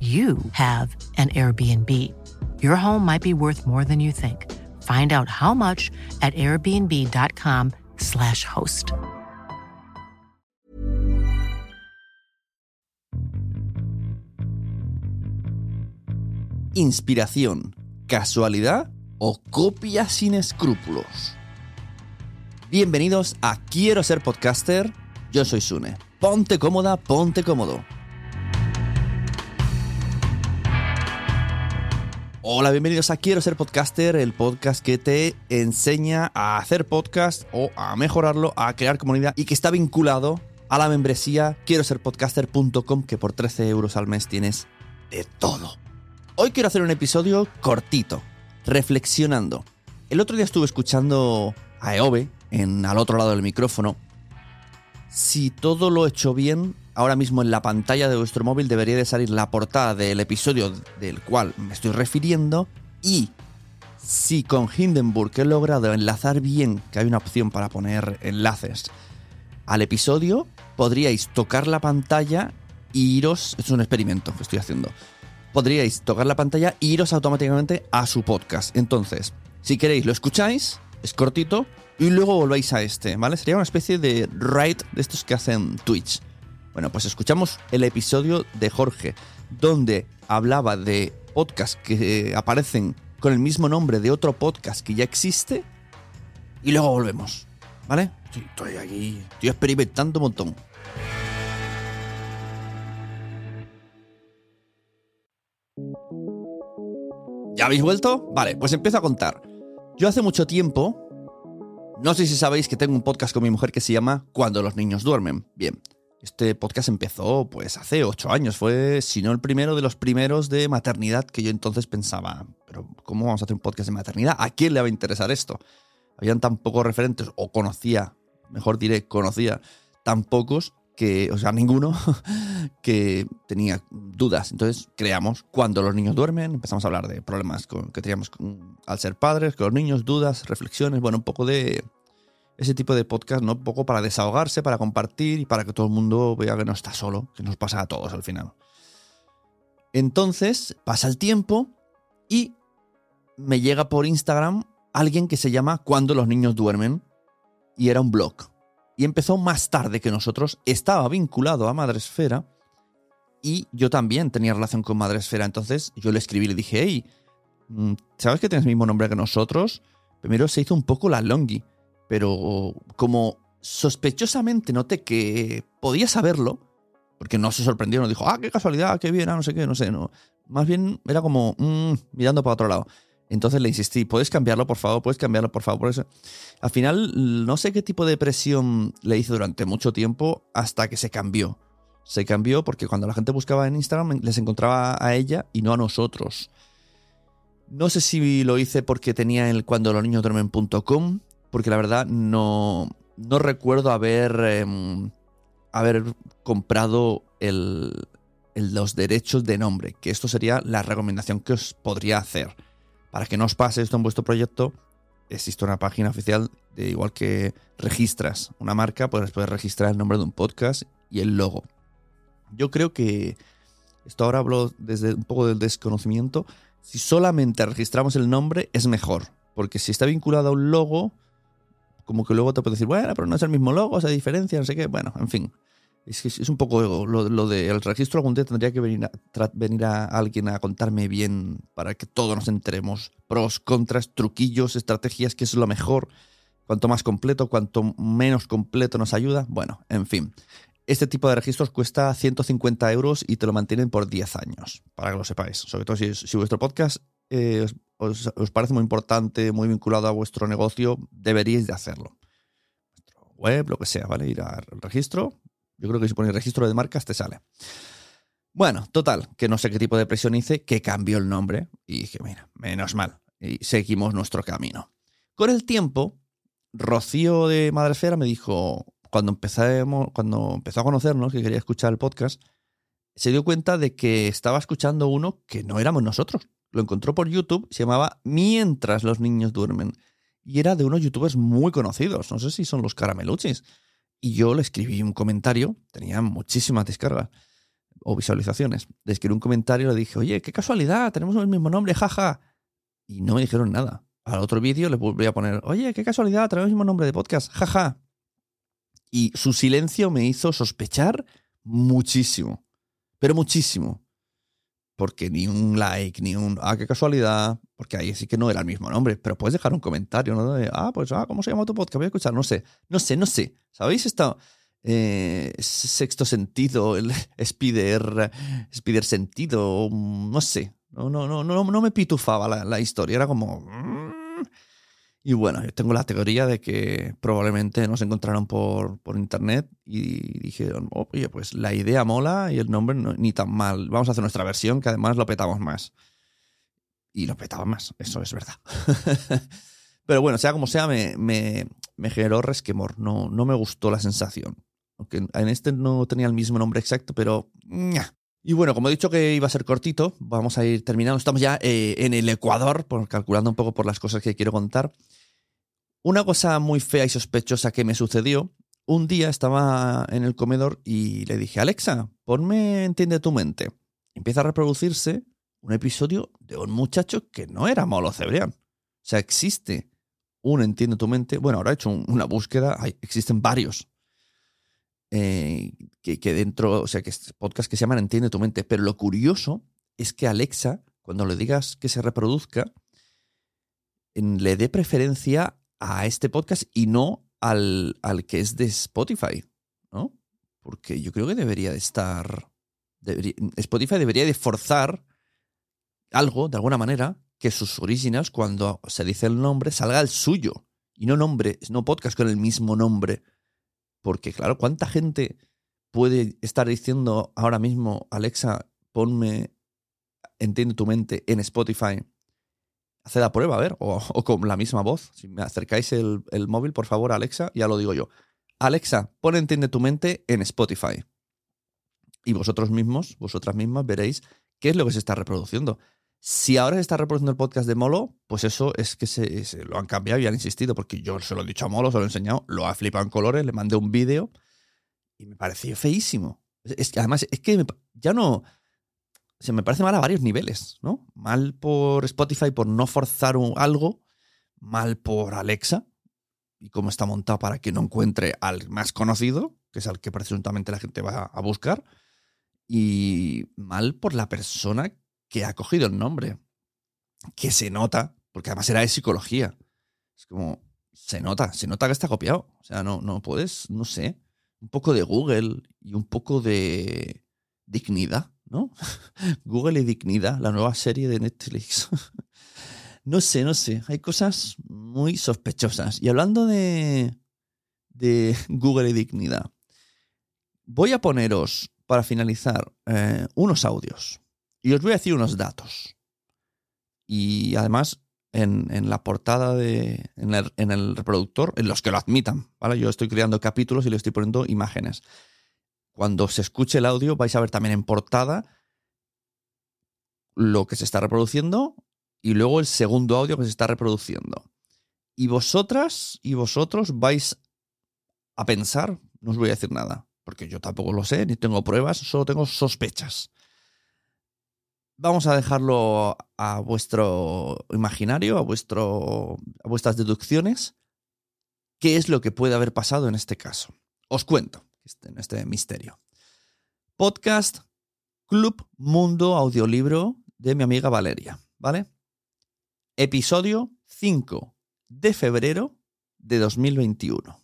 you have an Airbnb. Your home might be worth more than you think. Find out how much at airbnb.com/slash host. Inspiración, casualidad o copia sin escrúpulos. Bienvenidos a Quiero ser podcaster. Yo soy Sune. Ponte cómoda, ponte cómodo. Hola, bienvenidos a Quiero ser podcaster, el podcast que te enseña a hacer podcast o a mejorarlo, a crear comunidad y que está vinculado a la membresía quiero ser podcaster.com que por 13 euros al mes tienes de todo. Hoy quiero hacer un episodio cortito, reflexionando. El otro día estuve escuchando a Eove en al otro lado del micrófono. Si todo lo he hecho bien, ahora mismo en la pantalla de vuestro móvil debería de salir la portada del episodio del cual me estoy refiriendo y si con Hindenburg he logrado enlazar bien, que hay una opción para poner enlaces al episodio, podríais tocar la pantalla e iros, es un experimento que estoy haciendo, podríais tocar la pantalla e iros automáticamente a su podcast. Entonces, si queréis lo escucháis, es cortito, y luego volvéis a este, ¿vale? Sería una especie de ride de estos que hacen Twitch. Bueno, pues escuchamos el episodio de Jorge, donde hablaba de podcasts que aparecen con el mismo nombre de otro podcast que ya existe, y luego volvemos, ¿vale? Estoy aquí, estoy experimentando un montón. ¿Ya habéis vuelto? Vale, pues empiezo a contar. Yo hace mucho tiempo, no sé si sabéis que tengo un podcast con mi mujer que se llama Cuando los niños duermen. Bien, este podcast empezó pues hace ocho años, fue si no el primero de los primeros de maternidad que yo entonces pensaba, pero ¿cómo vamos a hacer un podcast de maternidad? ¿A quién le va a interesar esto? Habían tan pocos referentes, o conocía, mejor diré, conocía tan pocos que, o sea, ninguno, que tenía dudas. Entonces creamos cuando los niños duermen, empezamos a hablar de problemas que teníamos al ser padres, con los niños, dudas, reflexiones, bueno, un poco de ese tipo de podcast, ¿no? Un poco para desahogarse, para compartir y para que todo el mundo vea que no está solo, que nos pasa a todos al final. Entonces, pasa el tiempo y me llega por Instagram alguien que se llama Cuando los niños duermen y era un blog y empezó más tarde que nosotros, estaba vinculado a Madresfera y yo también tenía relación con Madresfera. Entonces yo le escribí y le dije, hey, mm, ¿sabes que tienes el mismo nombre que nosotros? Primero se hizo un poco la longi, pero como sospechosamente noté que podía saberlo, porque no se sorprendió, no dijo, ah, qué casualidad, qué bien, ah, no sé qué, no sé, no. Más bien era como mm, mirando para otro lado. Entonces le insistí, ¿puedes cambiarlo, por favor? ¿Puedes cambiarlo, por favor? Por eso. Al final, no sé qué tipo de presión le hice durante mucho tiempo hasta que se cambió. Se cambió porque cuando la gente buscaba en Instagram les encontraba a ella y no a nosotros. No sé si lo hice porque tenía el cuando los niños duermen.com, porque la verdad no, no recuerdo haber, em, haber comprado el, los derechos de nombre, que esto sería la recomendación que os podría hacer. Para que no os pase esto en vuestro proyecto, existe una página oficial de igual que registras una marca, pues puedes registrar el nombre de un podcast y el logo. Yo creo que esto ahora hablo desde un poco del desconocimiento. Si solamente registramos el nombre es mejor, porque si está vinculado a un logo, como que luego te puede decir, bueno, pero no es el mismo logo, se diferencia, no sé qué. Bueno, en fin. Es, un poco lo, lo del registro algún día tendría que venir a, venir a alguien a contarme bien para que todos nos enteremos. Pros, contras, truquillos, estrategias, qué es lo mejor. Cuanto más completo, cuanto menos completo nos ayuda. Bueno, en fin. Este tipo de registros cuesta 150 euros y te lo mantienen por 10 años, para que lo sepáis. Sobre todo si, si vuestro podcast eh, os, parece muy importante, muy vinculado a vuestro negocio, deberíais de hacerlo. Vuestro web, lo que sea, ¿vale? Ir al registro. Yo creo que si ponéis registro de marcas te sale. Bueno, total, que no sé qué tipo de presión hice, que cambió el nombre y dije, mira, menos mal. Y seguimos nuestro camino. Con el tiempo, Rocío de Madrefera me dijo, cuando, empezamos, cuando empezó a conocernos, que quería escuchar el podcast, se dio cuenta de que estaba escuchando uno que no éramos nosotros lo encontró por YouTube, se llamaba Mientras los niños duermen. Y era de unos youtubers muy conocidos, no sé si son los carameluchis. Y yo le escribí un comentario, tenía muchísimas descargas o visualizaciones. Le escribí un comentario y le dije, oye, qué casualidad, tenemos el mismo nombre, jaja. Y no me dijeron nada. Al otro vídeo le volví a poner, oye, qué casualidad, tenemos el mismo nombre de podcast, jaja. Y su silencio me hizo sospechar muchísimo, pero muchísimo porque ni un like, ni un, ah, qué casualidad, porque ahí sí que no era el mismo nombre, pero puedes dejar un comentario, ¿no? Ah, pues, ah, ¿cómo se llama tu podcast? Voy a escuchar, no sé, no sé, no sé. ¿Sabéis esta eh, sexto sentido, el spider, spider sentido? No sé, no, no, no, no, no me pitufaba la, la historia, era como... Y bueno, yo tengo la teoría de que probablemente nos encontraron por, por internet y dijeron, oye, pues la idea mola y el nombre no, ni tan mal. Vamos a hacer nuestra versión que además lo petamos más. Y lo petaba más, eso es verdad. Pero bueno, sea como sea, me, me, me, generó resquemor. No, no me gustó la sensación. Aunque en este no tenía el mismo nombre exacto, pero... Y bueno, como he dicho que iba a ser cortito, vamos a ir terminando. Estamos ya eh, en el Ecuador, por, calculando un poco por las cosas que quiero contar. Una cosa muy fea y sospechosa que me sucedió, un día estaba en el comedor y le dije, Alexa, ponme Entiende tu mente. Empieza a reproducirse un episodio de un muchacho que no era Molo Cebrián. O sea, existe un Entiende tu mente. Bueno, ahora he hecho una búsqueda, existen varios. Eh, que, dentro, o sea, que podcast que se llaman Entiende tu mente. Pero lo curioso es que Alexa, cuando le digas que se reproduzca, le dé preferencia a este podcast y no al, al que es de Spotify, ¿no? Porque yo creo que debería de estar... Spotify debería de forzar algo, de alguna manera, que sus originals, cuando se dice el nombre, salga el suyo. Y no nombre, no podcast con el mismo nombre. Porque, claro, ¿cuánta gente puede estar diciendo ahora mismo, Alexa, ponme, entiende tu mente en Spotify Haced la prueba, a ver, o, con la misma voz. Si me acercáis el, móvil, por favor, Alexa, ya lo digo yo. Alexa, pon Entiende tu mente en Spotify. Y vosotros mismos, vosotras mismas, veréis qué es lo que se está reproduciendo. Si ahora se está reproduciendo el podcast de Molo, pues eso es que se, lo han cambiado y han insistido, porque yo se lo he dicho a Molo, se lo he enseñado, lo ha flipado en colores, le mandé un vídeo y me pareció feísimo. Es que además, es que ya no, se me parece mal a varios niveles, ¿no? Mal por Spotify por no forzar algo, mal por Alexa y cómo está montado para que no encuentre al más conocido, que es al que presuntamente la gente va a buscar, Y mal por la persona que ha cogido el nombre. Que se nota, porque además era de psicología. Es como, se nota, se nota que está copiado. O sea, no, no puedes, no sé, un poco de Google y un poco de dignidad, ¿no? Google y dignidad, la nueva serie de Netflix. no sé, no sé, hay cosas muy sospechosas. Y hablando de, de Google y dignidad, voy a poneros para finalizar eh, unos audios y os voy a decir unos datos. Y además en, la portada de. En el, reproductor, en los que lo admitan. ¿vale? Yo estoy creando capítulos y le estoy poniendo imágenes. Cuando se escuche el audio, vais a ver también en portada lo que se está reproduciendo y luego el segundo audio que se está reproduciendo. Y vosotras y vosotros vais a pensar, no os voy a decir nada, porque yo tampoco lo sé, ni tengo pruebas, solo tengo sospechas vamos a dejarlo a vuestro imaginario, a, vuestro, a vuestras deducciones. ¿Qué es lo que puede haber pasado en este caso? Os cuento este, este misterio. Podcast Club Mundo Audiolibro de mi amiga Valeria, ¿vale? Episodio 5 de febrero de 2021.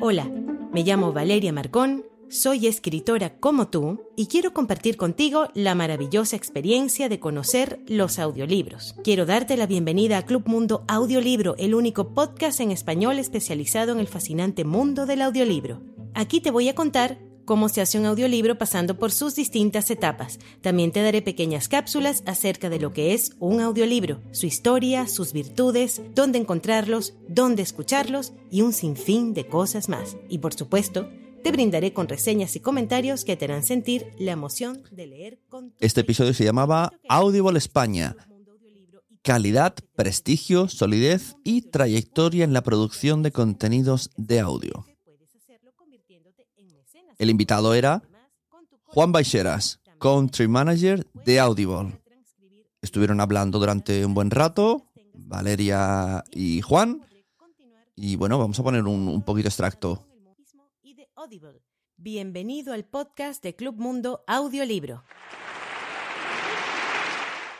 Hola, me llamo Valeria Marcón soy escritora como tú y quiero compartir contigo la maravillosa experiencia de conocer los audiolibros. Quiero darte la bienvenida a Club Mundo Audiolibro, el único podcast en español especializado en el fascinante mundo del audiolibro. Aquí te voy a contar cómo se hace un audiolibro pasando por sus distintas etapas. También te daré pequeñas cápsulas acerca de lo que es un audiolibro, su historia, sus virtudes, dónde encontrarlos, dónde escucharlos y un sinfín de cosas más. Y por supuesto, te brindaré con reseñas y comentarios que te harán sentir la emoción de leer con Este episodio se llamaba Audible España. Calidad, prestigio, solidez y trayectoria en la producción de contenidos de audio. El invitado era Juan Baixeras, Country Manager de Audible. Estuvieron hablando durante un buen rato, Valeria y Juan. Y bueno, vamos a poner un, un poquito extracto. Bienvenido al podcast de Club Mundo Audiolibro.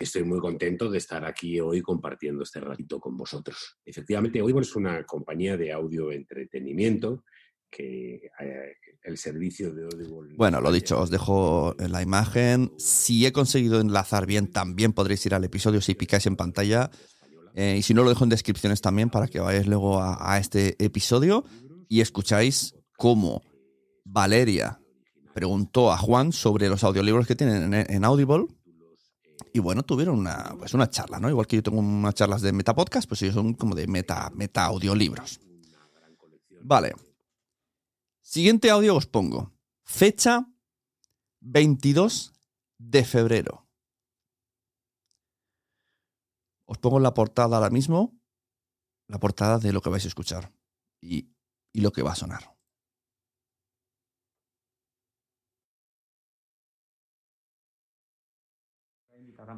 Estoy muy contento de estar aquí hoy compartiendo este ratito con vosotros. Efectivamente, Audible es una compañía de audio entretenimiento que eh, el servicio de Audible... Bueno, lo dicho, os dejo en la imagen. Si he conseguido enlazar bien, también podréis ir al episodio si picáis en pantalla. Eh, y si no, lo dejo en descripciones también para que vayáis luego a, a este episodio y escucháis cómo Valeria preguntó a Juan sobre los audiolibros que tienen en, Audible. Y bueno, tuvieron una, pues una charla, ¿no? Igual que yo tengo unas charlas de metapodcast, pues ellos son como de meta, meta audiolibros. Vale. Siguiente audio os pongo. Fecha 22 de febrero. Os pongo la portada ahora mismo, la portada de lo que vais a escuchar y lo que va a sonar.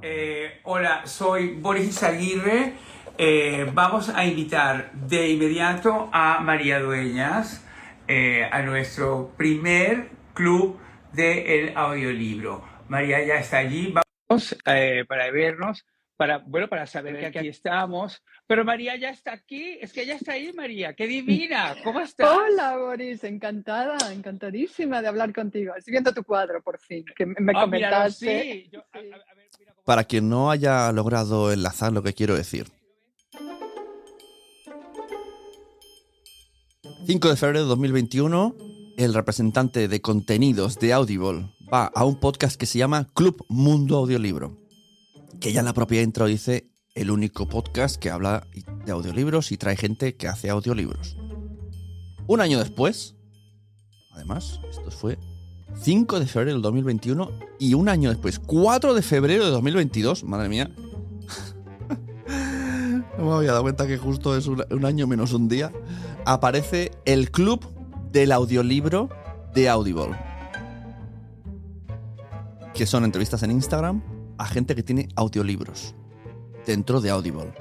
Eh, hola, soy Boris Aguirre. Eh, vamos a invitar de inmediato a María Dueñas eh, a nuestro primer club del audiolibro. María ya está allí. Vamos para vernos, para, bueno, para saber que aquí estamos. Pero María ya está aquí, es que ella está ahí, María, qué divina, ¿cómo estás? Hola, Boris, encantada, encantadísima de hablar contigo. Estoy viendo tu cuadro, por fin, que me ah, comentaste. Para quien no haya logrado enlazar lo que quiero decir. 5 de febrero de 2021, el representante de contenidos de Audible va a un podcast que se llama Club Mundo Audiolibro, que ya en la propia intro dice el único podcast que habla de audiolibros y trae gente que hace audiolibros. Un año después, además, esto fue 5 de febrero del 2021 y un año después, 4 de febrero de 2022, madre mía. no me había dado cuenta que justo es un, año menos un día. Aparece el club del audiolibro de Audible. Que son entrevistas en Instagram a gente que tiene audiolibros dentro de Audible.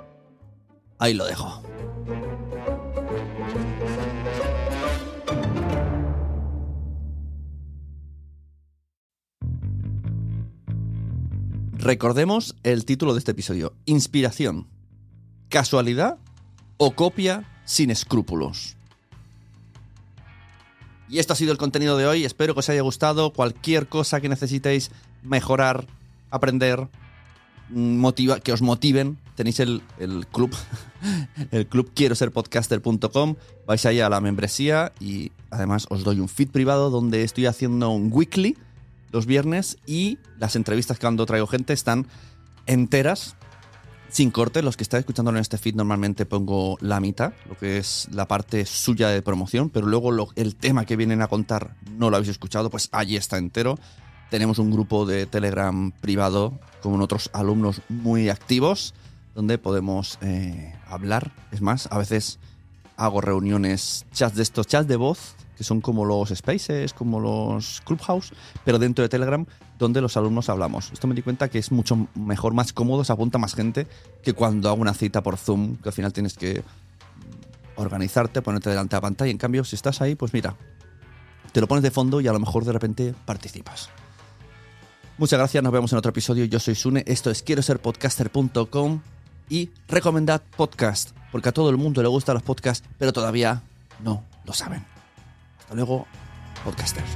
Ahí lo dejo. Recordemos el título de este episodio. Inspiración. ¿Casualidad o copia sin escrúpulos? Y esto ha sido el contenido de hoy. Espero que os haya gustado. Cualquier cosa que necesitéis mejorar, aprender, motiva, que os motiven, tenéis el, el club, el club quiero ser podcaster.com. Vais ahí a la membresía y además os doy un feed privado donde estoy haciendo un weekly los viernes y las entrevistas que cuando traigo gente están enteras sin corte, los que estáis escuchando en este feed normalmente pongo la mitad, lo que es la parte suya de promoción, pero luego el tema que vienen a contar no lo habéis escuchado, pues allí está entero. Tenemos un grupo de Telegram privado con otros alumnos muy activos donde podemos eh, hablar. Es más, a veces hago reuniones, chats de estos, chats de voz, que son como los spaces, como los clubhouse, pero dentro de Telegram, donde los alumnos hablamos. Esto me di cuenta que es mucho mejor, más cómodo, se apunta más gente que cuando hago una cita por Zoom, que al final tienes que organizarte, ponerte delante de la pantalla. En cambio, si estás ahí, pues mira, te lo pones de fondo y a lo mejor de repente participas. Muchas gracias, nos vemos en otro episodio. Yo soy Sune, esto es quiero ser podcaster.com y recomendad podcast, porque a todo el mundo le gustan los podcasts, pero todavía no lo saben. Hasta luego, podcasters.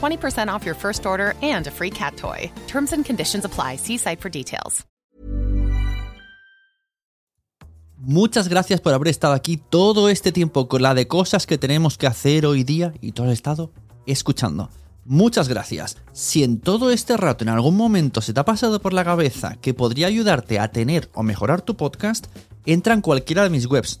20% off your first order and a free cat toy. Terms and conditions apply. See site for details. Muchas gracias por haber estado aquí todo este tiempo con la de cosas que tenemos que hacer hoy día y todo el estado escuchando. Muchas gracias. Si en todo este rato en algún momento se te ha pasado por la cabeza que podría ayudarte a tener o mejorar tu podcast, entra en cualquiera de mis webs.